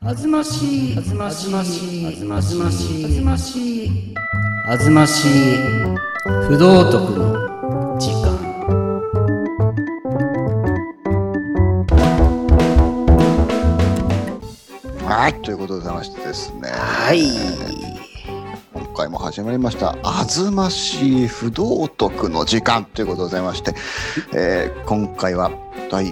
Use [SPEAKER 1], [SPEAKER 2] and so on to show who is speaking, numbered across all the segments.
[SPEAKER 1] あずましい、あずましい、あずましい、あずましい、あずましい、不道徳の時間。
[SPEAKER 2] はい、ということでございましてですね。
[SPEAKER 1] はい。
[SPEAKER 2] 今回も始まりました「あずましい不道徳の時間」ということでございまして、えー今回は第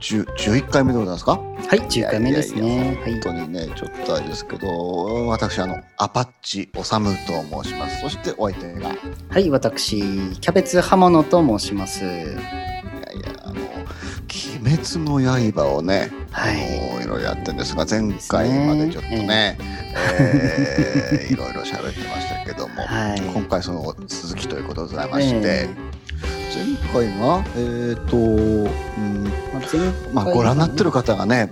[SPEAKER 2] 10 11回目でございますか？
[SPEAKER 1] はい、10回目ですね。はい
[SPEAKER 2] 本。当にねちょっとあれですけど私あのアパッチおさむと申しますそしてお相手がい
[SPEAKER 1] はい、私、キャベツ刃物と申します。
[SPEAKER 2] やいやあの「鬼滅の刃」をね、
[SPEAKER 1] はい
[SPEAKER 2] いろいろやってるんですが前回までちょっとねえー いろいろ喋ってましたけども、
[SPEAKER 1] はい。
[SPEAKER 2] 今回その続きということでございまして、
[SPEAKER 1] え
[SPEAKER 2] 前回がえっ、と、うん
[SPEAKER 1] まあ
[SPEAKER 2] ご覧になってる方がね、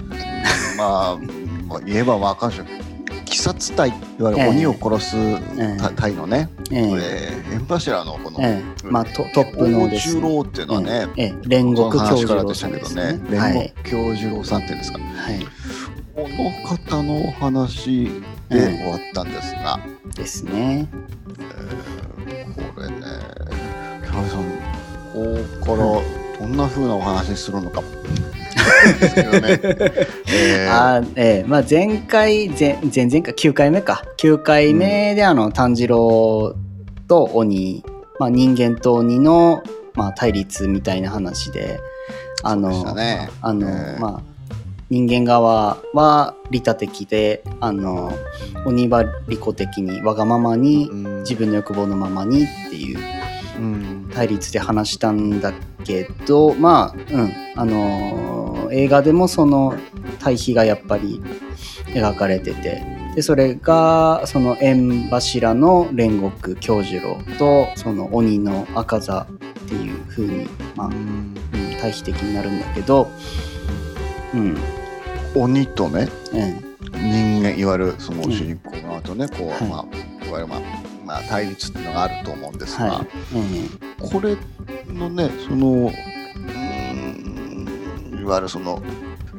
[SPEAKER 2] まあ、まあ、言えばわかんない鬼殺隊いわゆる鬼を殺す隊のね、
[SPEAKER 1] ええ。
[SPEAKER 2] えー、縁柱のこの、
[SPEAKER 1] ええ。まあトトップの
[SPEAKER 2] 大
[SPEAKER 1] です
[SPEAKER 2] 十郎っていうのはね、
[SPEAKER 1] ええ。ええ煉獄教授郎
[SPEAKER 2] からでした
[SPEAKER 1] さんです
[SPEAKER 2] けどね
[SPEAKER 1] ね。、は
[SPEAKER 2] 煉
[SPEAKER 1] い。
[SPEAKER 2] 獄教授郎さんっていうんですか、
[SPEAKER 1] はい。
[SPEAKER 2] この方のお話で終わったんですが、
[SPEAKER 1] ですね。
[SPEAKER 2] えーこれね、キャベさん、ここからどんな風なお話するのか。
[SPEAKER 1] 前回前前々回9回目か。9回目であの炭治郎と鬼、まあ、人間と鬼の、まあ、対立みたいな話で。あの、
[SPEAKER 2] たね。
[SPEAKER 1] あの、
[SPEAKER 2] えー。
[SPEAKER 1] まあ人間側は利他的であの鬼は利己的にわがままに
[SPEAKER 2] うん。
[SPEAKER 1] 自分の欲望のままにっていう
[SPEAKER 2] うん。
[SPEAKER 1] 対立で話したんだけどまあうん。あのー映画でもその対比がやっぱり描かれててでそれがその縁柱の煉獄京次郎とその鬼の赤座っていう風にまあ、
[SPEAKER 2] うん
[SPEAKER 1] うん、対比的になるんだけどうん
[SPEAKER 2] 鬼とね
[SPEAKER 1] うん。
[SPEAKER 2] 人間いわゆるその主人公側とね、こう、
[SPEAKER 1] はい。
[SPEAKER 2] まあいわゆるまあまあ対立っていうのがあると思うんですが、これのねそのうんいわゆるその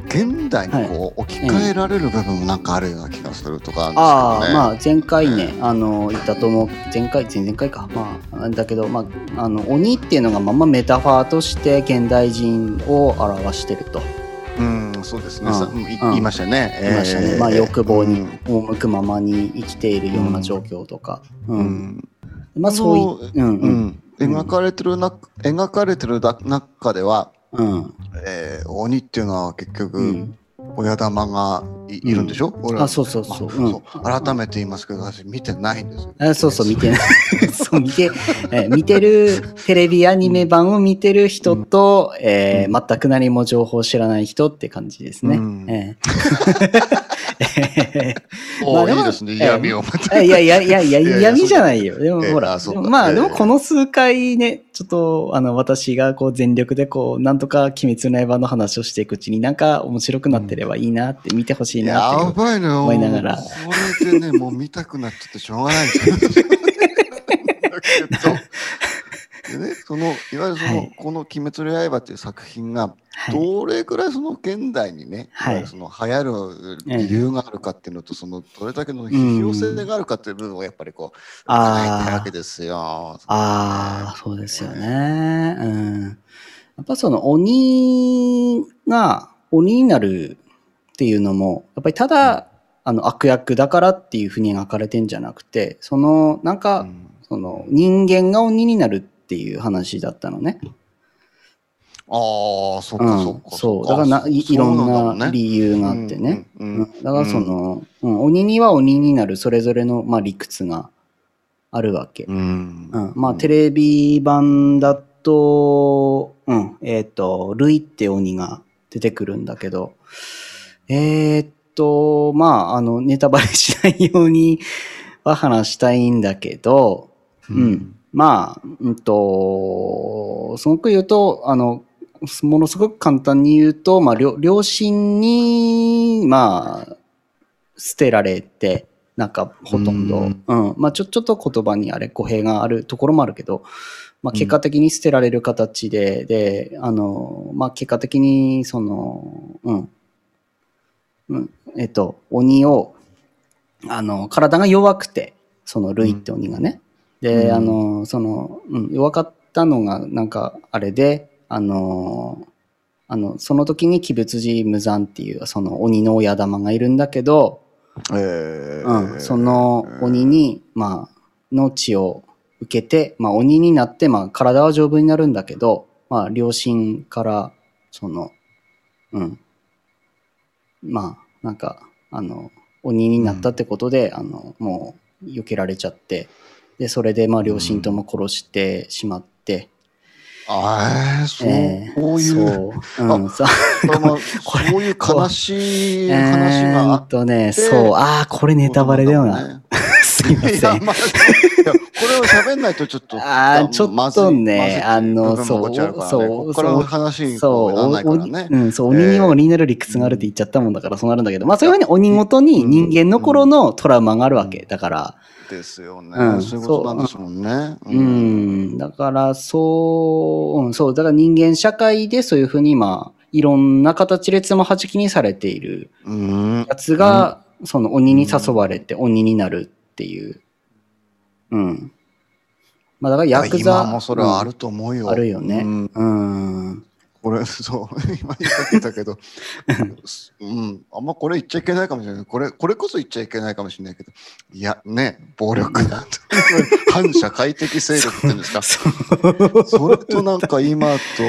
[SPEAKER 2] 現代にこう置き換えられる部分もなんかあるような気がするとか
[SPEAKER 1] ああ
[SPEAKER 2] あるんですけどね。
[SPEAKER 1] まあ前回ね、あの言ったと思う前回前々回か。まあだけどまああの鬼っていうのがままメタファーとして現代人を表してると。
[SPEAKER 2] うん、そうですね。
[SPEAKER 1] うん。
[SPEAKER 2] 言いましたね。
[SPEAKER 1] 言いましたね、
[SPEAKER 2] えー。
[SPEAKER 1] まあ欲望に
[SPEAKER 2] うん。
[SPEAKER 1] 赴くままに生きているような状況とか、う
[SPEAKER 2] うん。ん
[SPEAKER 1] まあそういううん
[SPEAKER 2] う
[SPEAKER 1] うん
[SPEAKER 2] ん。描かれてるな描かれてるだ中では、
[SPEAKER 1] うん。
[SPEAKER 2] えー鬼っていうのは結局、
[SPEAKER 1] うん
[SPEAKER 2] 親玉がいいるんでしょ、俺は
[SPEAKER 1] あそうそうそう,、
[SPEAKER 2] そう。改めて言いますけど私見てないんですよ。
[SPEAKER 1] あそうそう見てない。そう見て、えー見てるテレビアニメ版を見てる人と、えー全く何も情報を知らない人って感じですね、
[SPEAKER 2] うん。
[SPEAKER 1] ええ
[SPEAKER 2] おいいですね。嫌味をまた。
[SPEAKER 1] えいやいやいやいや
[SPEAKER 2] いやいや
[SPEAKER 1] 嫌味じゃないよ。でも
[SPEAKER 2] え
[SPEAKER 1] ほら、まあでもこの数回ね、ちょっとあの私がこう全力でこう、なんとか鬼滅の刃の話をしていくうちになんか面白くなってればいいなって見てほしいなって。思いながら。
[SPEAKER 2] これでね、もう見たくなっちゃってしょうがないん。ですそのいわゆるその、
[SPEAKER 1] はい。
[SPEAKER 2] この「鬼滅の刃」っていう作品が
[SPEAKER 1] はい。
[SPEAKER 2] どれぐらいその現代にね、
[SPEAKER 1] はい。
[SPEAKER 2] その流行る理由があるかっていうのと、そのどれだけの批評性があるかっていう部分をやっぱりこうわけですよ。
[SPEAKER 1] ああ、そうですよね。うん。やっぱその鬼が鬼になるっていうのも、やっぱりただ、あの悪役だからっていうふうに描かれてんじゃなくて、そのなんか、
[SPEAKER 2] うん。
[SPEAKER 1] その人間が鬼になるっていう話だったのね。
[SPEAKER 2] ああ、そっ
[SPEAKER 1] うん
[SPEAKER 2] かそっか。
[SPEAKER 1] そう。
[SPEAKER 2] っ
[SPEAKER 1] だからないいろんな
[SPEAKER 2] な
[SPEAKER 1] 理由があってね。
[SPEAKER 2] うんうん
[SPEAKER 1] うんだからその、うん鬼には鬼になる。それぞれの、まあ、理屈があるわけ。
[SPEAKER 2] うん。
[SPEAKER 1] うん、まあテレビ版だと、うん、えっ、と、ルイって鬼が出てくるんだけど、えっ、と、まあ、あの、ネタバレしないようには話したいんだけど、うん、まあ、うんと、すごく言うと、あの、ものすごく簡単に言うと、まあ、両両親に、まあ、捨てられて、なんかほとんど、
[SPEAKER 2] う
[SPEAKER 1] うん。ん、まあちょ、ちょっと言葉にあれ語弊があるところもあるけど、まあ、結果的に捨てられる形で、で、あの、まあ、結果的に、その、うん、うん、えっと、鬼を、あの、体が弱くて、そのルイって鬼がね。で、
[SPEAKER 2] うん。
[SPEAKER 1] あの、その、うん、弱かったのが、なんか、あれで、あの、あの、その時に鬼仏寺無惨っていう、その鬼の親玉がいるんだけど、
[SPEAKER 2] えー。
[SPEAKER 1] うん、その鬼に、まあ、の血を受けて、まあ、鬼になって、まあ、体は丈夫になるんだけど、まあ、両親から、その、うん、まあ、なんか、あの、鬼になったってことで、あの、もう、避けられちゃって、で、それで、まあ、両親とも殺してしまって、
[SPEAKER 2] あーそう、
[SPEAKER 1] えー
[SPEAKER 2] こういう、
[SPEAKER 1] そう、うん、そう。
[SPEAKER 2] こういう悲しい話があ
[SPEAKER 1] えーっとね、そう、ああ、これネタバレだよな。
[SPEAKER 2] ね。
[SPEAKER 1] すいません。
[SPEAKER 2] いや、まあ、いやこれを喋んないとちょっと、
[SPEAKER 1] あーちょっとねあの
[SPEAKER 2] 部分もこっちあるからね。
[SPEAKER 1] そう。
[SPEAKER 2] この話に
[SPEAKER 1] そう、
[SPEAKER 2] こう
[SPEAKER 1] ん、そう、鬼には鬼になる理屈があるって言っちゃったもんだから、そうなるんだけど、まあ、そういうふうに鬼ごとに人間の頃のトラウマがあるわけ。だから、
[SPEAKER 2] ですよね、
[SPEAKER 1] うん
[SPEAKER 2] そういうことなんですもんね。
[SPEAKER 1] う。ん、だから、そう、うん、そう、だから人間社会でそういうふうに、まあ、いろんな形でつまはじきにされている
[SPEAKER 2] うん。
[SPEAKER 1] やつが、その鬼に誘われて鬼になるっていう。うん。まあ、だからヤクザ。
[SPEAKER 2] 今もそれはあると思うよ。
[SPEAKER 1] あるよね。
[SPEAKER 2] うん
[SPEAKER 1] うん。
[SPEAKER 2] これ、そう、今言いかけたけど、うん、あんまこれ言っちゃいけないかもしれない。これ、これこそ言っちゃいけないかもしれないけど、いや、ね、暴力だと。反社会的勢力っていうんですか。それとなんか今と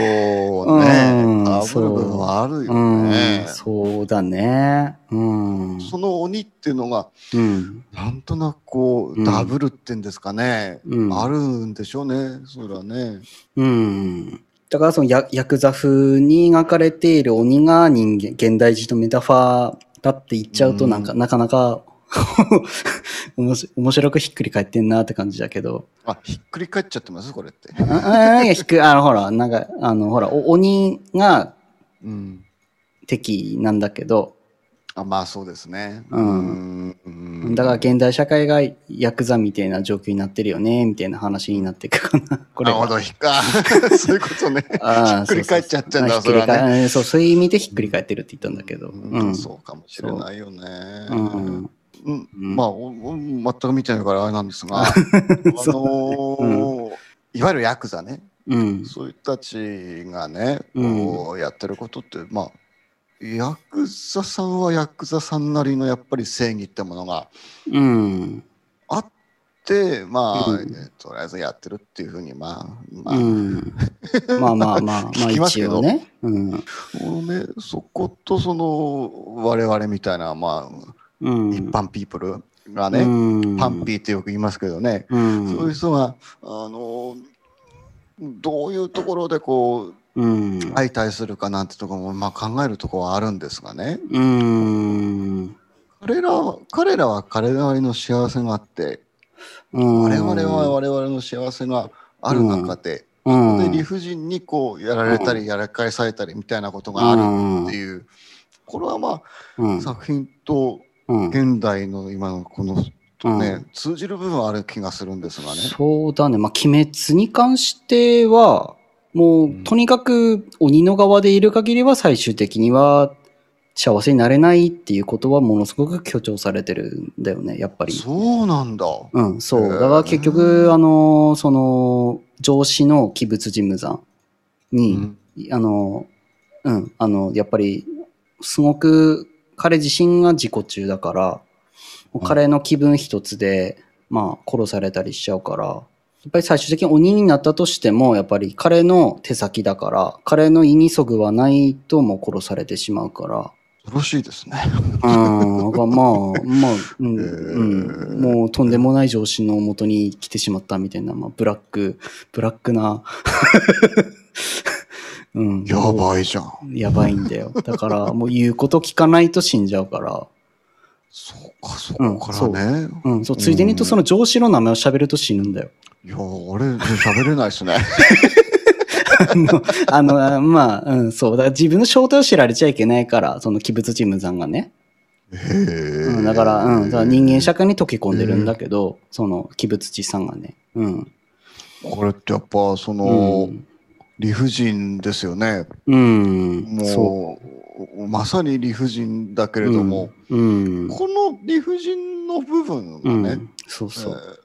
[SPEAKER 2] ね
[SPEAKER 1] うん、
[SPEAKER 2] 被る部分はあるよ
[SPEAKER 1] うん
[SPEAKER 2] ね。
[SPEAKER 1] そうだね。うん。
[SPEAKER 2] その鬼っていうのが、
[SPEAKER 1] うん。
[SPEAKER 2] なんとなくこ
[SPEAKER 1] う
[SPEAKER 2] ダブルってんですかね。
[SPEAKER 1] うん
[SPEAKER 2] あるんでしょうね。それはね。
[SPEAKER 1] うん。だからそのヤヤクザ風に描かれている鬼が人間、現代人のメタファーだって言っちゃうと
[SPEAKER 2] うん
[SPEAKER 1] なんか、なかなか 面白面白くひっくり返ってんなって感じだけど。
[SPEAKER 2] あ、ひっくり返っちゃってます？これって。
[SPEAKER 1] ああいや、ひっくり、あの、ほら、なんか、あの、ほら、お鬼が
[SPEAKER 2] うん。
[SPEAKER 1] 敵なんだけど、
[SPEAKER 2] あまあそうですね。
[SPEAKER 1] うん
[SPEAKER 2] んうん
[SPEAKER 1] だから現代社会がヤクザみたいな状況になってるよね、みたいな話になっていくかな。これは
[SPEAKER 2] なるほど、ひっか。そういうことね。
[SPEAKER 1] ああ
[SPEAKER 2] ひっくり返っちゃってんだ、
[SPEAKER 1] そ
[SPEAKER 2] れはね。
[SPEAKER 1] そう、そういう意味でひっくり返ってるって言ったんだけど。
[SPEAKER 2] う
[SPEAKER 1] うんん。
[SPEAKER 2] そうかもしれないよね。
[SPEAKER 1] うん。
[SPEAKER 2] うん
[SPEAKER 1] うん
[SPEAKER 2] まあ、全く見てないからあれなんですが、あのー いわゆるヤクザね、
[SPEAKER 1] うん。
[SPEAKER 2] そういう人たちがね、
[SPEAKER 1] うん
[SPEAKER 2] こうやってることって、まあ、ヤクザさんはヤクザさんなりのやっぱり正義ってものが
[SPEAKER 1] うん。
[SPEAKER 2] あって、まあ、
[SPEAKER 1] うん
[SPEAKER 2] えとりあえずやってるっていうふうに、まあ、まあ、
[SPEAKER 1] うん。まあまあまあ、まあ
[SPEAKER 2] 聞きますけど
[SPEAKER 1] ね。うん。
[SPEAKER 2] ね、そことその我々みたいな、まあ、
[SPEAKER 1] うん。
[SPEAKER 2] 一般ピープルがね、
[SPEAKER 1] うん
[SPEAKER 2] パンピーってよく言いますけどね、
[SPEAKER 1] うん。
[SPEAKER 2] そういう人が、あの、どういうところでこう、
[SPEAKER 1] うん。
[SPEAKER 2] 相対するかなんてところも、まあ、考えるところはあるんですがね、
[SPEAKER 1] うん。
[SPEAKER 2] 彼らは、彼らは彼らなりの幸せがあって、
[SPEAKER 1] うん。
[SPEAKER 2] 我々は我々の幸せがある中で、
[SPEAKER 1] うん、
[SPEAKER 2] で理不尽にこうやられたりやらかいされたりみたいなことがあるっていう、これはま
[SPEAKER 1] うん
[SPEAKER 2] あ作品と
[SPEAKER 1] うん
[SPEAKER 2] 現代の今のこのとね、
[SPEAKER 1] うん
[SPEAKER 2] 通じる部分はある気がするんですがね。
[SPEAKER 1] そうだね。まあ、鬼滅に関しては、もう、
[SPEAKER 2] うん
[SPEAKER 1] とにかく鬼の側でいる限りは最終的には幸せになれないっていうことはものすごく強調されてるんだよね、やっぱり。
[SPEAKER 2] そうなんだ。
[SPEAKER 1] うん、そう。だから結局、あの、その、上司の鬼仏寺無惨に、
[SPEAKER 2] うん
[SPEAKER 1] あの、うん、あの、やっぱり、すごく彼自身が自己中だから、彼の気分一つで、まあ、殺されたりしちゃうから、やっぱり最終的に鬼になったとしても、やっぱり彼の手先だから、彼の意にそぐわないともう殺されてしまうから、
[SPEAKER 2] よろしいですね。
[SPEAKER 1] うん、まあ、まあ、まあ、うん、
[SPEAKER 2] へ
[SPEAKER 1] うん、
[SPEAKER 2] ー
[SPEAKER 1] もうとんでもない上司のもとに来てしまったみたいな、まあ、ブラック、ブラックな、うん。
[SPEAKER 2] やばいじゃん。
[SPEAKER 1] やばいんだよ。だから、もう言うこと聞かないと死んじゃうから。
[SPEAKER 2] そうか、そこからね。
[SPEAKER 1] うん、そう、ついでに言うとその上司の名前を喋ると死ぬんだよ。
[SPEAKER 2] いや、俺、喋れないですね。
[SPEAKER 1] あの、あのまあ、うん、そう。だから自分の正体を知られちゃいけないから、その鬼物チームさんがね。
[SPEAKER 2] へえ、
[SPEAKER 1] うん、だから、うん、だから人間社会に溶け込んでるんだけど、その鬼物地さんがね。うん。
[SPEAKER 2] これってやっぱその、理不尽ですよね。
[SPEAKER 1] うん。そ
[SPEAKER 2] もうまさに理不尽だけれども、
[SPEAKER 1] う。うん。
[SPEAKER 2] この理不尽の部分がね、
[SPEAKER 1] うん。そう
[SPEAKER 2] えー
[SPEAKER 1] そう。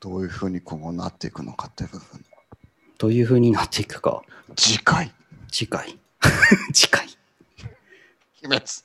[SPEAKER 2] どういうふうに今後なっていくのかっていう部分。
[SPEAKER 1] どういう風になっていくか。
[SPEAKER 2] 次回、
[SPEAKER 1] 次回。次回。
[SPEAKER 2] 秘密。